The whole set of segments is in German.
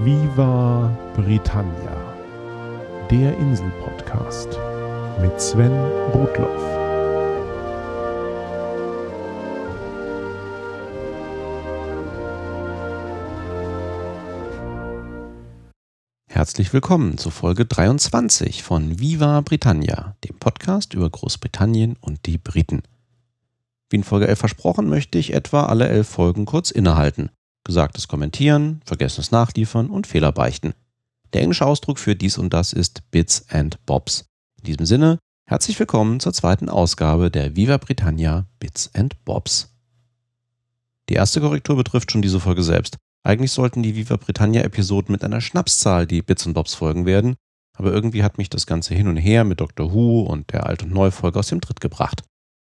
Viva Britannia, der Insel-Podcast mit Sven Rudloff. Herzlich willkommen zu Folge 23 von Viva Britannia, dem Podcast über Großbritannien und die Briten. Wie in Folge 11 versprochen, möchte ich etwa alle elf Folgen kurz innehalten. Gesagtes kommentieren, vergessenes nachliefern und Fehler beichten. Der englische Ausdruck für dies und das ist Bits and Bobs. In diesem Sinne, herzlich willkommen zur zweiten Ausgabe der Viva Britannia Bits and Bobs. Die erste Korrektur betrifft schon diese Folge selbst. Eigentlich sollten die Viva Britannia Episoden mit einer Schnapszahl die Bits und Bobs folgen werden, aber irgendwie hat mich das Ganze hin und her mit Dr. Who und der Alt- und Neufolge aus dem Tritt gebracht.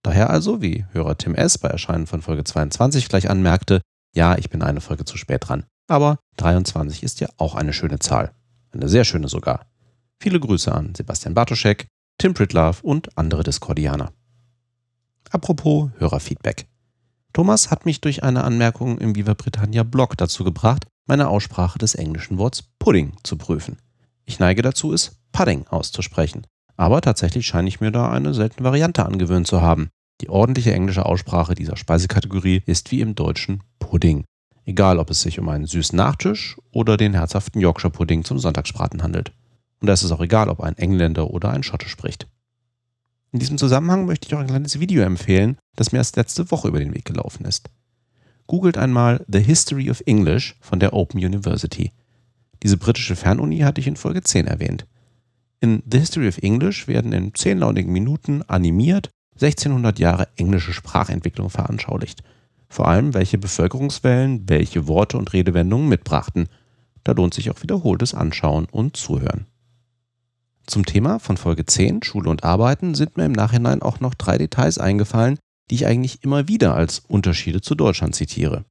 Daher also, wie Hörer Tim S. bei Erscheinen von Folge 22 gleich anmerkte, ja, ich bin eine Folge zu spät dran. Aber 23 ist ja auch eine schöne Zahl. Eine sehr schöne sogar. Viele Grüße an Sebastian Bartoschek, Tim Pritlove und andere Discordianer. Apropos Hörerfeedback. Thomas hat mich durch eine Anmerkung im Viva Britannia Blog dazu gebracht, meine Aussprache des englischen Worts Pudding zu prüfen. Ich neige dazu, es Pudding auszusprechen. Aber tatsächlich scheine ich mir da eine seltene Variante angewöhnt zu haben. Die ordentliche englische Aussprache dieser Speisekategorie ist wie im Deutschen Pudding. Egal, ob es sich um einen süßen Nachtisch oder den herzhaften Yorkshire Pudding zum Sonntagsbraten handelt. Und da ist es auch egal, ob ein Engländer oder ein Schotte spricht. In diesem Zusammenhang möchte ich auch ein kleines Video empfehlen, das mir erst letzte Woche über den Weg gelaufen ist. Googelt einmal The History of English von der Open University. Diese britische Fernuni hatte ich in Folge 10 erwähnt. In The History of English werden in 10 launigen Minuten animiert 1600 Jahre englische Sprachentwicklung veranschaulicht. Vor allem, welche Bevölkerungswellen welche Worte und Redewendungen mitbrachten. Da lohnt sich auch wiederholtes Anschauen und Zuhören. Zum Thema von Folge 10, Schule und Arbeiten, sind mir im Nachhinein auch noch drei Details eingefallen, die ich eigentlich immer wieder als Unterschiede zu Deutschland zitiere.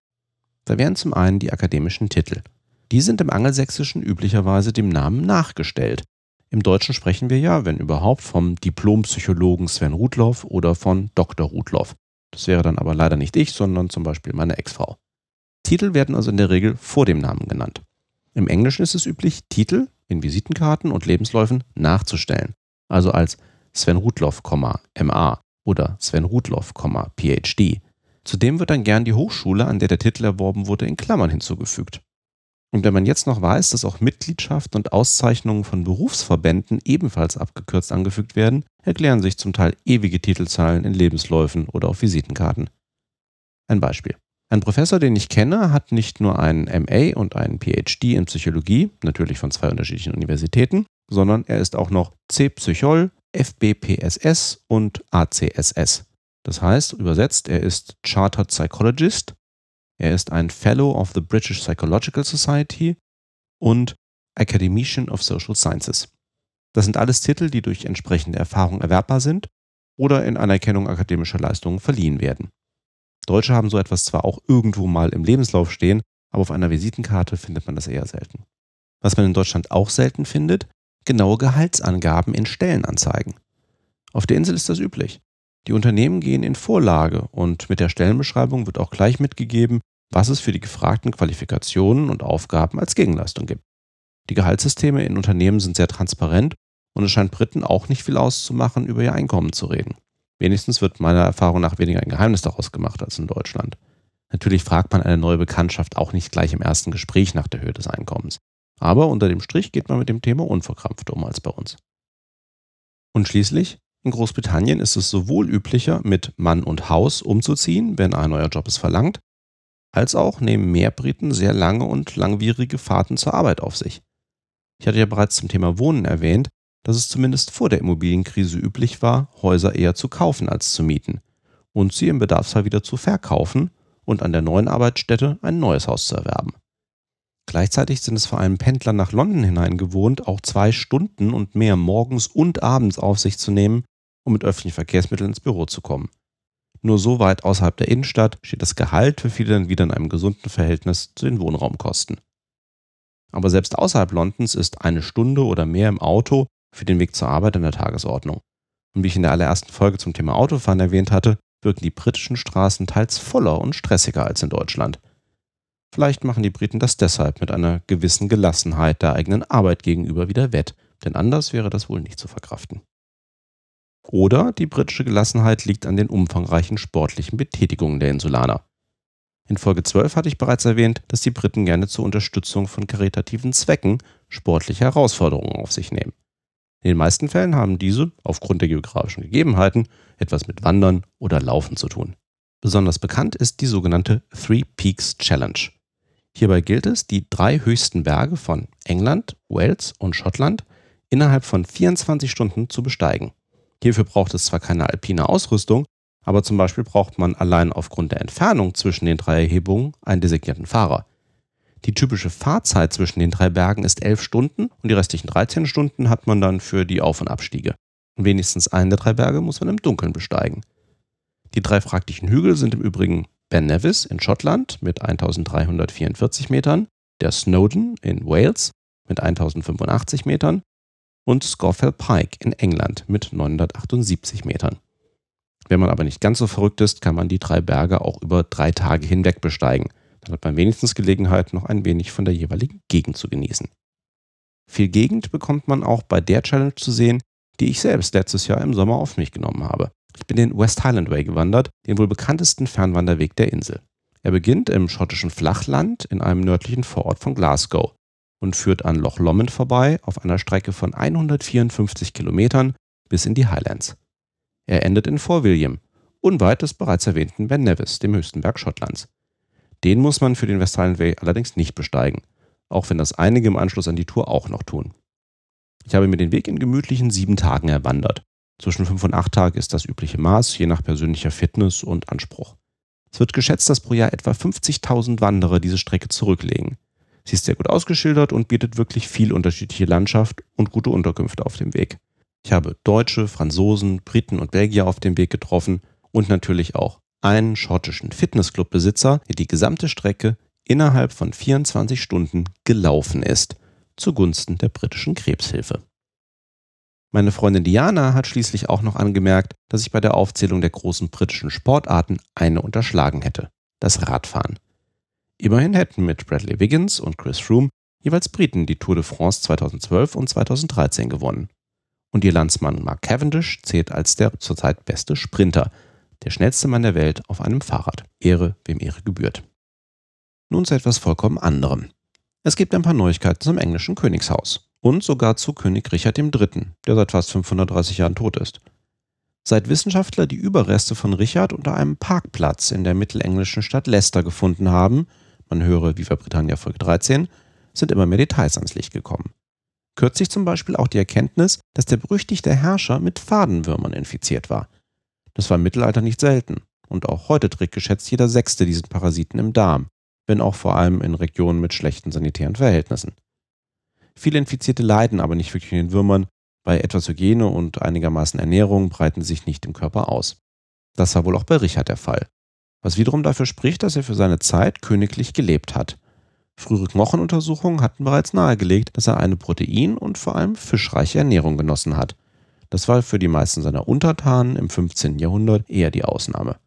Da wären zum einen die akademischen Titel. Die sind im Angelsächsischen üblicherweise dem Namen nachgestellt, im Deutschen sprechen wir ja, wenn überhaupt, vom Diplompsychologen Sven Rudloff oder von Dr. Rudloff. Das wäre dann aber leider nicht ich, sondern zum Beispiel meine Ex-Frau. Titel werden also in der Regel vor dem Namen genannt. Im Englischen ist es üblich, Titel in Visitenkarten und Lebensläufen nachzustellen. Also als Sven Rudloff, MA oder Sven Rudloff, PhD. Zudem wird dann gern die Hochschule, an der der Titel erworben wurde, in Klammern hinzugefügt. Und wenn man jetzt noch weiß, dass auch Mitgliedschaft und Auszeichnungen von Berufsverbänden ebenfalls abgekürzt angefügt werden, erklären sich zum Teil ewige Titelzahlen in Lebensläufen oder auf Visitenkarten. Ein Beispiel. Ein Professor, den ich kenne, hat nicht nur einen MA und einen PhD in Psychologie, natürlich von zwei unterschiedlichen Universitäten, sondern er ist auch noch C-Psychol, FBPSS und ACSS. Das heißt, übersetzt, er ist Chartered Psychologist er ist ein Fellow of the British Psychological Society und Academician of Social Sciences. Das sind alles Titel, die durch entsprechende Erfahrung erwerbbar sind oder in Anerkennung akademischer Leistungen verliehen werden. Deutsche haben so etwas zwar auch irgendwo mal im Lebenslauf stehen, aber auf einer Visitenkarte findet man das eher selten. Was man in Deutschland auch selten findet, genaue Gehaltsangaben in Stellenanzeigen. Auf der Insel ist das üblich. Die Unternehmen gehen in Vorlage und mit der Stellenbeschreibung wird auch gleich mitgegeben, was es für die gefragten Qualifikationen und Aufgaben als Gegenleistung gibt. Die Gehaltssysteme in Unternehmen sind sehr transparent und es scheint Briten auch nicht viel auszumachen, über ihr Einkommen zu reden. Wenigstens wird meiner Erfahrung nach weniger ein Geheimnis daraus gemacht als in Deutschland. Natürlich fragt man eine neue Bekanntschaft auch nicht gleich im ersten Gespräch nach der Höhe des Einkommens. Aber unter dem Strich geht man mit dem Thema unverkrampfter um als bei uns. Und schließlich, in Großbritannien ist es sowohl üblicher, mit Mann und Haus umzuziehen, wenn ein neuer Job es verlangt, als auch nehmen mehr Briten sehr lange und langwierige Fahrten zur Arbeit auf sich. Ich hatte ja bereits zum Thema Wohnen erwähnt, dass es zumindest vor der Immobilienkrise üblich war, Häuser eher zu kaufen als zu mieten und sie im Bedarfsfall wieder zu verkaufen und an der neuen Arbeitsstätte ein neues Haus zu erwerben. Gleichzeitig sind es vor allem Pendler nach London hinein gewohnt, auch zwei Stunden und mehr morgens und abends auf sich zu nehmen, um mit öffentlichen Verkehrsmitteln ins Büro zu kommen. Nur so weit außerhalb der Innenstadt steht das Gehalt für viele dann wieder in einem gesunden Verhältnis zu den Wohnraumkosten. Aber selbst außerhalb Londons ist eine Stunde oder mehr im Auto für den Weg zur Arbeit in der Tagesordnung. Und wie ich in der allerersten Folge zum Thema Autofahren erwähnt hatte, wirken die britischen Straßen teils voller und stressiger als in Deutschland. Vielleicht machen die Briten das deshalb mit einer gewissen Gelassenheit der eigenen Arbeit gegenüber wieder wett, denn anders wäre das wohl nicht zu verkraften. Oder die britische Gelassenheit liegt an den umfangreichen sportlichen Betätigungen der Insulaner. In Folge 12 hatte ich bereits erwähnt, dass die Briten gerne zur Unterstützung von karitativen Zwecken sportliche Herausforderungen auf sich nehmen. In den meisten Fällen haben diese, aufgrund der geografischen Gegebenheiten, etwas mit Wandern oder Laufen zu tun. Besonders bekannt ist die sogenannte Three Peaks Challenge. Hierbei gilt es, die drei höchsten Berge von England, Wales und Schottland innerhalb von 24 Stunden zu besteigen. Hierfür braucht es zwar keine alpine Ausrüstung, aber zum Beispiel braucht man allein aufgrund der Entfernung zwischen den drei Erhebungen einen designierten Fahrer. Die typische Fahrzeit zwischen den drei Bergen ist 11 Stunden und die restlichen 13 Stunden hat man dann für die Auf- und Abstiege. Und wenigstens einen der drei Berge muss man im Dunkeln besteigen. Die drei fraglichen Hügel sind im Übrigen Ben Nevis in Schottland mit 1344 Metern, der Snowdon in Wales mit 1085 Metern und Scawfell Pike in England mit 978 Metern. Wenn man aber nicht ganz so verrückt ist, kann man die drei Berge auch über drei Tage hinweg besteigen. Dann hat man wenigstens Gelegenheit, noch ein wenig von der jeweiligen Gegend zu genießen. Viel Gegend bekommt man auch bei der Challenge zu sehen, die ich selbst letztes Jahr im Sommer auf mich genommen habe. Ich bin den West Highland Way gewandert, den wohl bekanntesten Fernwanderweg der Insel. Er beginnt im schottischen Flachland in einem nördlichen Vorort von Glasgow und führt an Loch Lomond vorbei auf einer Strecke von 154 Kilometern bis in die Highlands. Er endet in Fort William, unweit des bereits erwähnten Ben Nevis, dem höchsten Berg Schottlands. Den muss man für den West Highland Way allerdings nicht besteigen, auch wenn das einige im Anschluss an die Tour auch noch tun. Ich habe mir den Weg in gemütlichen sieben Tagen erwandert. Zwischen fünf und acht Tagen ist das übliche Maß, je nach persönlicher Fitness und Anspruch. Es wird geschätzt, dass pro Jahr etwa 50.000 Wanderer diese Strecke zurücklegen. Sie ist sehr gut ausgeschildert und bietet wirklich viel unterschiedliche Landschaft und gute Unterkünfte auf dem Weg. Ich habe Deutsche, Franzosen, Briten und Belgier auf dem Weg getroffen und natürlich auch einen schottischen Fitnessclub-Besitzer, der die gesamte Strecke innerhalb von 24 Stunden gelaufen ist, zugunsten der britischen Krebshilfe. Meine Freundin Diana hat schließlich auch noch angemerkt, dass ich bei der Aufzählung der großen britischen Sportarten eine unterschlagen hätte: das Radfahren. Immerhin hätten mit Bradley Wiggins und Chris Froome jeweils Briten die Tour de France 2012 und 2013 gewonnen. Und ihr Landsmann Mark Cavendish zählt als der zurzeit beste Sprinter, der schnellste Mann der Welt auf einem Fahrrad. Ehre, wem Ehre gebührt. Nun zu etwas vollkommen anderem. Es gibt ein paar Neuigkeiten zum englischen Königshaus und sogar zu König Richard III., der seit fast 530 Jahren tot ist. Seit Wissenschaftler die Überreste von Richard unter einem Parkplatz in der mittelenglischen Stadt Leicester gefunden haben, man höre Viva Britannia Folge 13, sind immer mehr Details ans Licht gekommen. Kürzlich zum Beispiel auch die Erkenntnis, dass der berüchtigte Herrscher mit Fadenwürmern infiziert war. Das war im Mittelalter nicht selten und auch heute trägt geschätzt jeder Sechste diesen Parasiten im Darm, wenn auch vor allem in Regionen mit schlechten sanitären Verhältnissen. Viele Infizierte leiden aber nicht wirklich in den Würmern, bei etwas Hygiene und einigermaßen Ernährung breiten sich nicht im Körper aus. Das war wohl auch bei Richard der Fall was wiederum dafür spricht, dass er für seine Zeit königlich gelebt hat. Frühere Knochenuntersuchungen hatten bereits nahegelegt, dass er eine protein- und vor allem fischreiche Ernährung genossen hat. Das war für die meisten seiner Untertanen im 15. Jahrhundert eher die Ausnahme.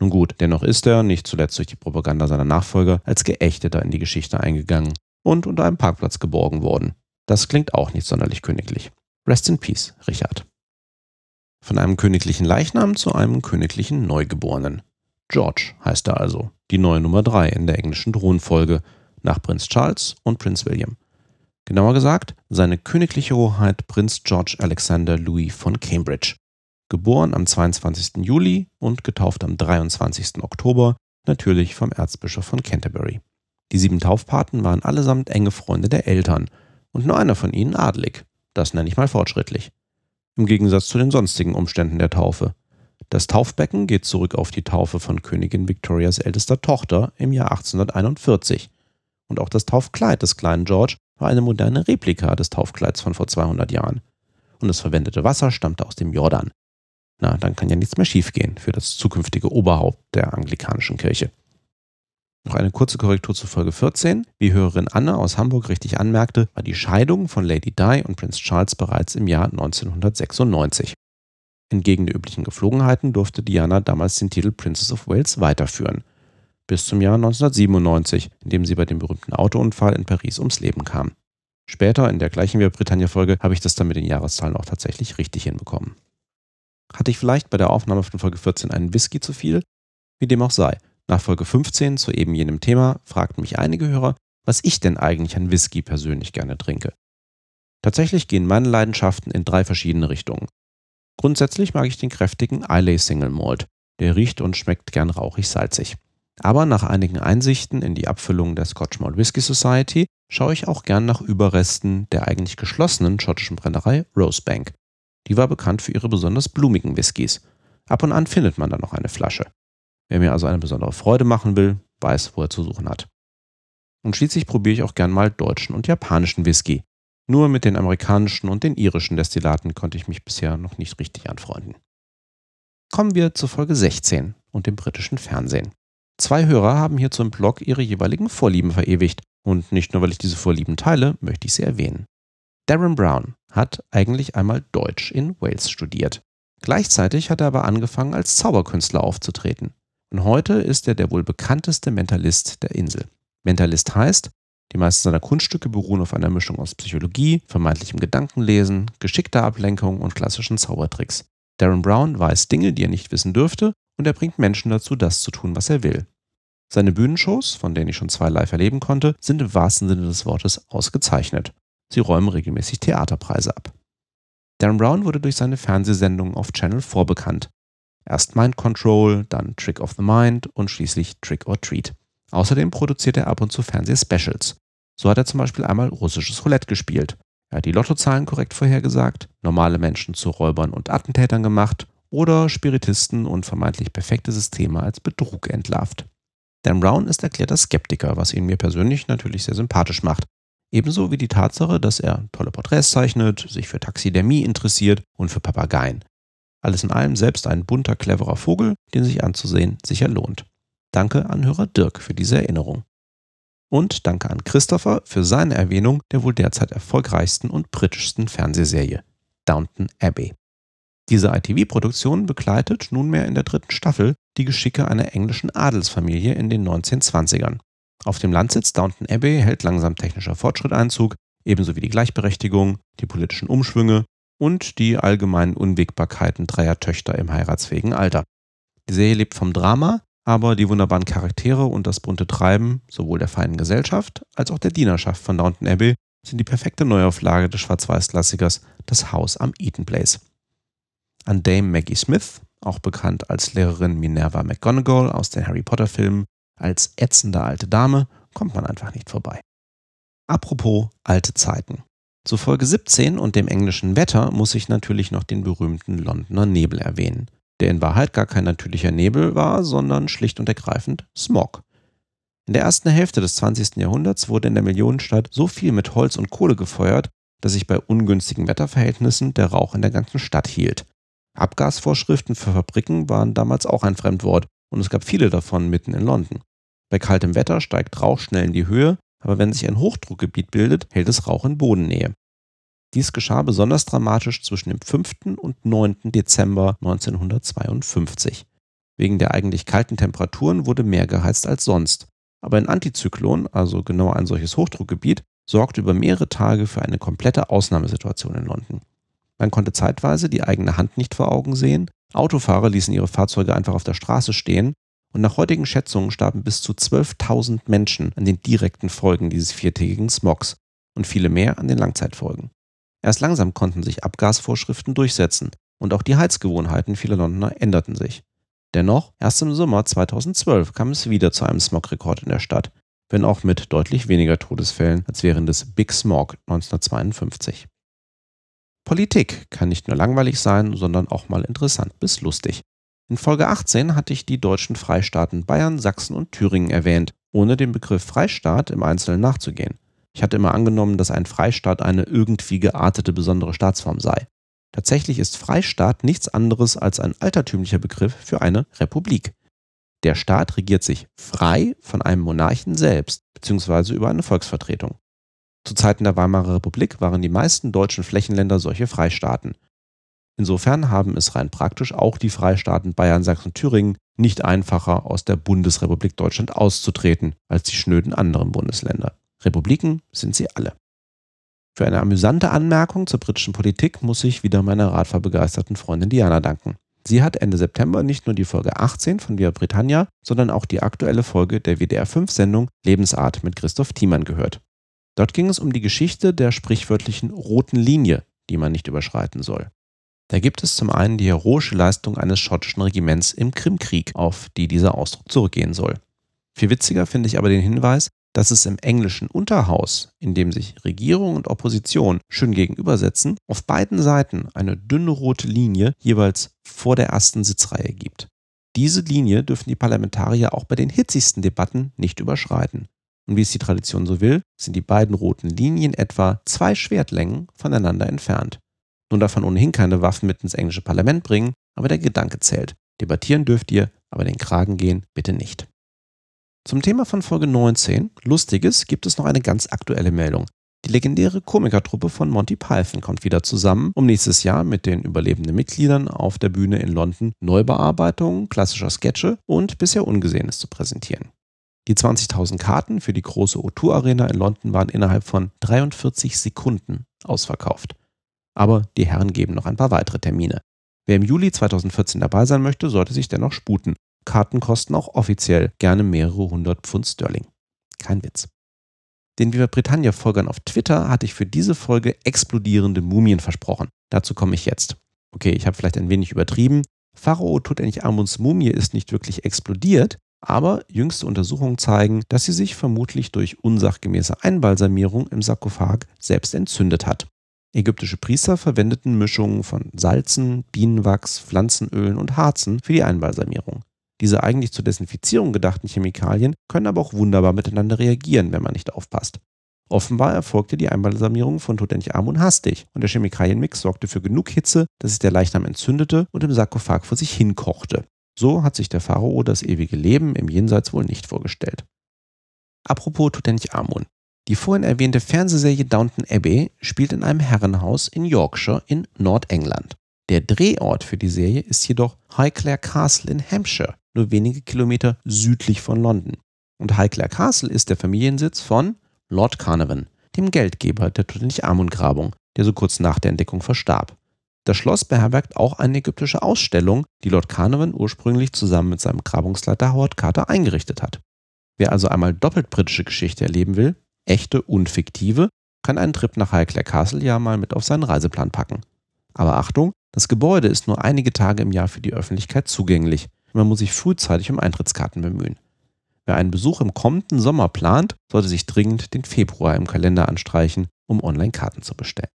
Nun gut, dennoch ist er, nicht zuletzt durch die Propaganda seiner Nachfolger, als Geächteter in die Geschichte eingegangen und unter einem Parkplatz geborgen worden. Das klingt auch nicht sonderlich königlich. Rest in Peace, Richard. Von einem königlichen Leichnam zu einem königlichen Neugeborenen. George heißt er also, die neue Nummer 3 in der englischen Thronfolge nach Prinz Charles und Prinz William. Genauer gesagt, seine königliche Hoheit Prinz George Alexander Louis von Cambridge. Geboren am 22. Juli und getauft am 23. Oktober, natürlich vom Erzbischof von Canterbury. Die sieben Taufpaten waren allesamt enge Freunde der Eltern und nur einer von ihnen adelig. Das nenne ich mal fortschrittlich. Im Gegensatz zu den sonstigen Umständen der Taufe. Das Taufbecken geht zurück auf die Taufe von Königin Victorias ältester Tochter im Jahr 1841. Und auch das Taufkleid des kleinen George war eine moderne Replika des Taufkleids von vor 200 Jahren. Und das verwendete Wasser stammte aus dem Jordan. Na, dann kann ja nichts mehr schiefgehen für das zukünftige Oberhaupt der anglikanischen Kirche. Noch eine kurze Korrektur zu Folge 14. Wie Hörerin Anne aus Hamburg richtig anmerkte, war die Scheidung von Lady Di und Prinz Charles bereits im Jahr 1996. Entgegen der üblichen Geflogenheiten durfte Diana damals den Titel Princess of Wales weiterführen. bis zum Jahr 1997, in dem sie bei dem berühmten Autounfall in Paris ums Leben kam. Später in der gleichen Wir Britannia-Folge habe ich das dann mit den Jahreszahlen auch tatsächlich richtig hinbekommen. Hatte ich vielleicht bei der Aufnahme von Folge 14 einen Whisky zu viel? Wie dem auch sei. Nach Folge 15 zu eben jenem Thema fragten mich einige Hörer, was ich denn eigentlich an Whisky persönlich gerne trinke. Tatsächlich gehen meine Leidenschaften in drei verschiedene Richtungen. Grundsätzlich mag ich den kräftigen Islay Single Malt. Der riecht und schmeckt gern rauchig salzig. Aber nach einigen Einsichten in die Abfüllung der Scotch Malt Whisky Society schaue ich auch gern nach Überresten der eigentlich geschlossenen schottischen Brennerei Rosebank. Die war bekannt für ihre besonders blumigen Whiskys. Ab und an findet man da noch eine Flasche. Wer mir also eine besondere Freude machen will, weiß, wo er zu suchen hat. Und schließlich probiere ich auch gern mal deutschen und japanischen Whisky. Nur mit den amerikanischen und den irischen Destillaten konnte ich mich bisher noch nicht richtig anfreunden. Kommen wir zur Folge 16 und dem britischen Fernsehen. Zwei Hörer haben hierzu im Blog ihre jeweiligen Vorlieben verewigt und nicht nur, weil ich diese Vorlieben teile, möchte ich sie erwähnen. Darren Brown hat eigentlich einmal Deutsch in Wales studiert. Gleichzeitig hat er aber angefangen, als Zauberkünstler aufzutreten. Und heute ist er der wohl bekannteste Mentalist der Insel. Mentalist heißt, die meisten seiner Kunststücke beruhen auf einer Mischung aus Psychologie, vermeintlichem Gedankenlesen, geschickter Ablenkung und klassischen Zaubertricks. Darren Brown weiß Dinge, die er nicht wissen dürfte, und er bringt Menschen dazu, das zu tun, was er will. Seine Bühnenshows, von denen ich schon zwei live erleben konnte, sind im wahrsten Sinne des Wortes ausgezeichnet. Sie räumen regelmäßig Theaterpreise ab. Darren Brown wurde durch seine Fernsehsendungen auf Channel 4 bekannt. Erst Mind Control, dann Trick of the Mind und schließlich Trick or Treat. Außerdem produziert er ab und zu Fernsehspecials. So hat er zum Beispiel einmal russisches Roulette gespielt. Er hat die Lottozahlen korrekt vorhergesagt, normale Menschen zu Räubern und Attentätern gemacht oder Spiritisten und vermeintlich perfekte Systeme als Betrug entlarvt. Dan Brown ist erklärter Skeptiker, was ihn mir persönlich natürlich sehr sympathisch macht. Ebenso wie die Tatsache, dass er tolle Porträts zeichnet, sich für Taxidermie interessiert und für Papageien. Alles in allem selbst ein bunter, cleverer Vogel, den sich anzusehen sicher lohnt. Danke an Hörer Dirk für diese Erinnerung. Und danke an Christopher für seine Erwähnung der wohl derzeit erfolgreichsten und britischsten Fernsehserie, Downton Abbey. Diese ITV-Produktion begleitet nunmehr in der dritten Staffel die Geschicke einer englischen Adelsfamilie in den 1920ern. Auf dem Landsitz Downton Abbey hält langsam technischer Fortschritt Einzug, ebenso wie die Gleichberechtigung, die politischen Umschwünge und die allgemeinen Unwägbarkeiten dreier Töchter im heiratsfähigen Alter. Die Serie lebt vom Drama, aber die wunderbaren Charaktere und das bunte Treiben sowohl der feinen Gesellschaft als auch der Dienerschaft von Downton Abbey sind die perfekte Neuauflage des Schwarz-Weiß-Klassikers Das Haus am Eaton Place. An Dame Maggie Smith, auch bekannt als Lehrerin Minerva McGonagall aus den Harry Potter-Filmen, als ätzende alte Dame, kommt man einfach nicht vorbei. Apropos alte Zeiten. Zu Folge 17 und dem englischen Wetter muss ich natürlich noch den berühmten Londoner Nebel erwähnen der in Wahrheit gar kein natürlicher Nebel war, sondern schlicht und ergreifend Smog. In der ersten Hälfte des 20. Jahrhunderts wurde in der Millionenstadt so viel mit Holz und Kohle gefeuert, dass sich bei ungünstigen Wetterverhältnissen der Rauch in der ganzen Stadt hielt. Abgasvorschriften für Fabriken waren damals auch ein Fremdwort und es gab viele davon mitten in London. Bei kaltem Wetter steigt Rauch schnell in die Höhe, aber wenn sich ein Hochdruckgebiet bildet, hält es Rauch in Bodennähe. Dies geschah besonders dramatisch zwischen dem 5. und 9. Dezember 1952. Wegen der eigentlich kalten Temperaturen wurde mehr geheizt als sonst. Aber ein Antizyklon, also genau ein solches Hochdruckgebiet, sorgte über mehrere Tage für eine komplette Ausnahmesituation in London. Man konnte zeitweise die eigene Hand nicht vor Augen sehen, Autofahrer ließen ihre Fahrzeuge einfach auf der Straße stehen und nach heutigen Schätzungen starben bis zu 12.000 Menschen an den direkten Folgen dieses viertägigen Smogs und viele mehr an den Langzeitfolgen. Erst langsam konnten sich Abgasvorschriften durchsetzen und auch die Heizgewohnheiten vieler Londoner änderten sich. Dennoch, erst im Sommer 2012 kam es wieder zu einem Smogrekord in der Stadt, wenn auch mit deutlich weniger Todesfällen als während des Big Smog 1952. Politik kann nicht nur langweilig sein, sondern auch mal interessant bis lustig. In Folge 18 hatte ich die deutschen Freistaaten Bayern, Sachsen und Thüringen erwähnt, ohne dem Begriff Freistaat im Einzelnen nachzugehen. Ich hatte immer angenommen, dass ein Freistaat eine irgendwie geartete besondere Staatsform sei. Tatsächlich ist Freistaat nichts anderes als ein altertümlicher Begriff für eine Republik. Der Staat regiert sich frei von einem Monarchen selbst bzw. über eine Volksvertretung. Zu Zeiten der Weimarer Republik waren die meisten deutschen Flächenländer solche Freistaaten. Insofern haben es rein praktisch auch die Freistaaten Bayern, Sachsen und Thüringen nicht einfacher, aus der Bundesrepublik Deutschland auszutreten als die schnöden anderen Bundesländer. Republiken sind sie alle. Für eine amüsante Anmerkung zur britischen Politik muss ich wieder meiner radfahrbegeisterten Freundin Diana danken. Sie hat Ende September nicht nur die Folge 18 von Via Britannia, sondern auch die aktuelle Folge der WDR 5 Sendung Lebensart mit Christoph Thiemann gehört. Dort ging es um die Geschichte der sprichwörtlichen roten Linie, die man nicht überschreiten soll. Da gibt es zum einen die heroische Leistung eines schottischen Regiments im Krimkrieg, auf die dieser Ausdruck zurückgehen soll. Viel witziger finde ich aber den Hinweis, dass es im englischen Unterhaus, in dem sich Regierung und Opposition schön gegenübersetzen, auf beiden Seiten eine dünne rote Linie jeweils vor der ersten Sitzreihe gibt. Diese Linie dürfen die Parlamentarier auch bei den hitzigsten Debatten nicht überschreiten. Und wie es die Tradition so will, sind die beiden roten Linien etwa zwei Schwertlängen voneinander entfernt. Nun darf man ohnehin keine Waffen mit ins englische Parlament bringen, aber der Gedanke zählt. Debattieren dürft ihr, aber den Kragen gehen bitte nicht. Zum Thema von Folge 19, Lustiges, gibt es noch eine ganz aktuelle Meldung. Die legendäre Komikertruppe von Monty Python kommt wieder zusammen, um nächstes Jahr mit den überlebenden Mitgliedern auf der Bühne in London Neubearbeitungen klassischer Sketche und bisher Ungesehenes zu präsentieren. Die 20.000 Karten für die große O2 Arena in London waren innerhalb von 43 Sekunden ausverkauft aber die Herren geben noch ein paar weitere Termine. Wer im Juli 2014 dabei sein möchte, sollte sich dennoch sputen. Karten kosten auch offiziell gerne mehrere hundert Pfund Sterling. Kein Witz. Den Viva Britannia-Folgern auf Twitter hatte ich für diese Folge explodierende Mumien versprochen. Dazu komme ich jetzt. Okay, ich habe vielleicht ein wenig übertrieben. Pharao Tutanchamuns Mumie ist nicht wirklich explodiert, aber jüngste Untersuchungen zeigen, dass sie sich vermutlich durch unsachgemäße Einbalsamierung im Sarkophag selbst entzündet hat. Ägyptische Priester verwendeten Mischungen von Salzen, Bienenwachs, Pflanzenölen und Harzen für die Einbalsamierung. Diese eigentlich zur Desinfizierung gedachten Chemikalien können aber auch wunderbar miteinander reagieren, wenn man nicht aufpasst. Offenbar erfolgte die Einbalsamierung von Tutanchamun hastig und der Chemikalienmix sorgte für genug Hitze, dass sich der Leichnam entzündete und im Sarkophag vor sich hinkochte. So hat sich der Pharao das ewige Leben im Jenseits wohl nicht vorgestellt. Apropos Tutanchamun. Die vorhin erwähnte Fernsehserie Downton Abbey spielt in einem Herrenhaus in Yorkshire in Nordengland. Der Drehort für die Serie ist jedoch Highclere Castle in Hampshire, nur wenige Kilometer südlich von London. Und Highclere Castle ist der Familiensitz von Lord Carnarvon, dem Geldgeber der Tutanchamun-Grabung, der so kurz nach der Entdeckung verstarb. Das Schloss beherbergt auch eine ägyptische Ausstellung, die Lord Carnarvon ursprünglich zusammen mit seinem Grabungsleiter Howard Carter eingerichtet hat. Wer also einmal doppelt britische Geschichte erleben will, echte und fiktive, kann einen Trip nach Highclere Castle ja mal mit auf seinen Reiseplan packen. Aber Achtung, das Gebäude ist nur einige Tage im Jahr für die Öffentlichkeit zugänglich. Man muss sich frühzeitig um Eintrittskarten bemühen. Wer einen Besuch im kommenden Sommer plant, sollte sich dringend den Februar im Kalender anstreichen, um Online-Karten zu bestellen.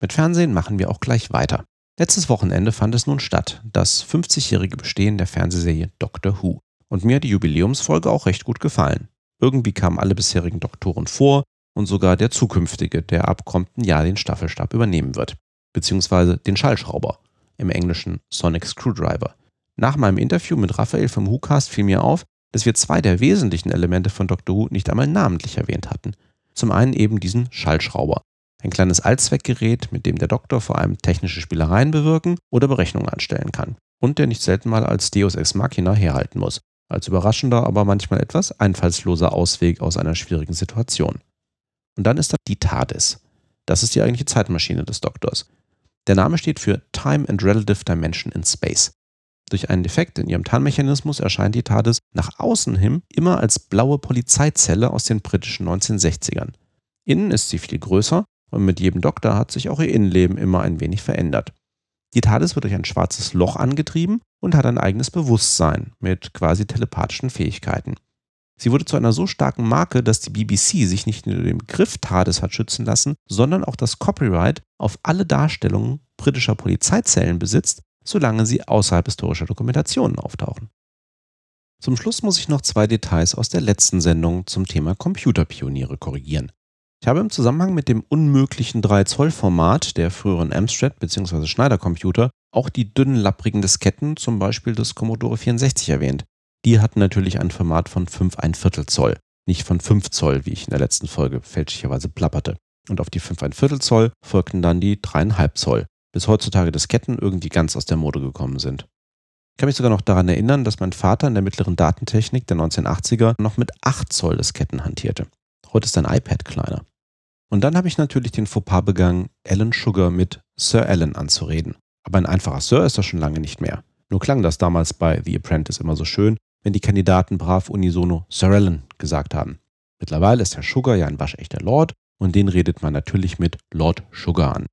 Mit Fernsehen machen wir auch gleich weiter. Letztes Wochenende fand es nun statt, das 50-jährige Bestehen der Fernsehserie Doctor Who. Und mir hat die Jubiläumsfolge auch recht gut gefallen. Irgendwie kamen alle bisherigen Doktoren vor und sogar der zukünftige, der ab kommenden Jahr den Staffelstab übernehmen wird. Beziehungsweise den Schallschrauber, im Englischen Sonic Screwdriver. Nach meinem Interview mit Raphael vom WhoCast fiel mir auf, dass wir zwei der wesentlichen Elemente von Dr. Who nicht einmal namentlich erwähnt hatten. Zum einen eben diesen Schallschrauber. Ein kleines Allzweckgerät, mit dem der Doktor vor allem technische Spielereien bewirken oder Berechnungen anstellen kann. Und der nicht selten mal als Deus Ex Machina herhalten muss als überraschender, aber manchmal etwas einfallsloser Ausweg aus einer schwierigen Situation. Und dann ist da die TARDIS. Das ist die eigentliche Zeitmaschine des Doktors. Der Name steht für Time and Relative Dimension in Space. Durch einen Defekt in ihrem Tarnmechanismus erscheint die TARDIS nach außen hin immer als blaue Polizeizelle aus den britischen 1960ern. Innen ist sie viel größer und mit jedem Doktor hat sich auch ihr Innenleben immer ein wenig verändert. Die TARDIS wird durch ein schwarzes Loch angetrieben und hat ein eigenes Bewusstsein mit quasi telepathischen Fähigkeiten. Sie wurde zu einer so starken Marke, dass die BBC sich nicht nur den Begriff TARDIS hat schützen lassen, sondern auch das Copyright auf alle Darstellungen britischer Polizeizellen besitzt, solange sie außerhalb historischer Dokumentationen auftauchen. Zum Schluss muss ich noch zwei Details aus der letzten Sendung zum Thema Computerpioniere korrigieren. Ich habe im Zusammenhang mit dem unmöglichen 3-Zoll-Format der früheren Amstrad bzw. Schneider-Computer auch die dünnen, lapprigen Disketten, zum Beispiel des Commodore 64 erwähnt. Die hatten natürlich ein Format von 5 1 Viertel Zoll, nicht von 5 Zoll, wie ich in der letzten Folge fälschlicherweise plapperte. Und auf die 5 1 Viertel Zoll folgten dann die 3,5 Zoll. Bis heutzutage Disketten irgendwie ganz aus der Mode gekommen sind. Ich kann mich sogar noch daran erinnern, dass mein Vater in der mittleren Datentechnik der 1980er noch mit 8 Zoll Disketten hantierte. Heute ist ein iPad kleiner. Und dann habe ich natürlich den Fauxpas begangen, Alan Sugar mit Sir Alan anzureden. Aber ein einfacher Sir ist er schon lange nicht mehr. Nur klang das damals bei The Apprentice immer so schön, wenn die Kandidaten brav unisono Sir Alan gesagt haben. Mittlerweile ist Herr Sugar ja ein waschechter Lord und den redet man natürlich mit Lord Sugar an.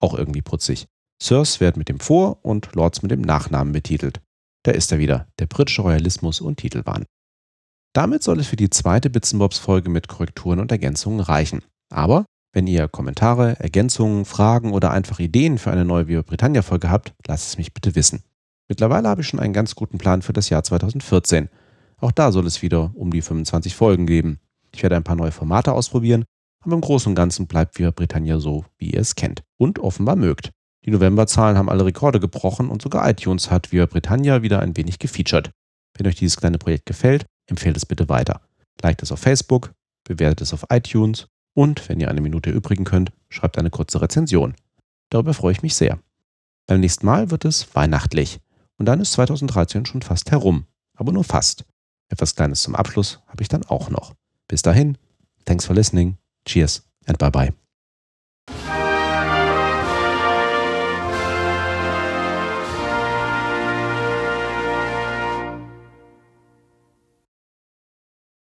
Auch irgendwie putzig. Sirs werden mit dem Vor- und Lords mit dem Nachnamen betitelt. Da ist er wieder, der britische Royalismus und Titelwahn. Damit soll es für die zweite Bitzenbobs-Folge mit Korrekturen und Ergänzungen reichen. Aber wenn ihr Kommentare, Ergänzungen, Fragen oder einfach Ideen für eine neue Viva Britannia-Folge habt, lasst es mich bitte wissen. Mittlerweile habe ich schon einen ganz guten Plan für das Jahr 2014. Auch da soll es wieder um die 25 Folgen geben. Ich werde ein paar neue Formate ausprobieren, aber im Großen und Ganzen bleibt Viva Britannia so, wie ihr es kennt und offenbar mögt. Die Novemberzahlen haben alle Rekorde gebrochen und sogar iTunes hat Viva Britannia wieder ein wenig gefeatured. Wenn euch dieses kleine Projekt gefällt, empfehlt es bitte weiter. Liked es auf Facebook, bewertet es auf iTunes und, wenn ihr eine Minute übrigen könnt, schreibt eine kurze Rezension. Darüber freue ich mich sehr. Beim nächsten Mal wird es weihnachtlich. Und dann ist 2013 schon fast herum. Aber nur fast. Etwas Kleines zum Abschluss habe ich dann auch noch. Bis dahin, thanks for listening, cheers and bye bye.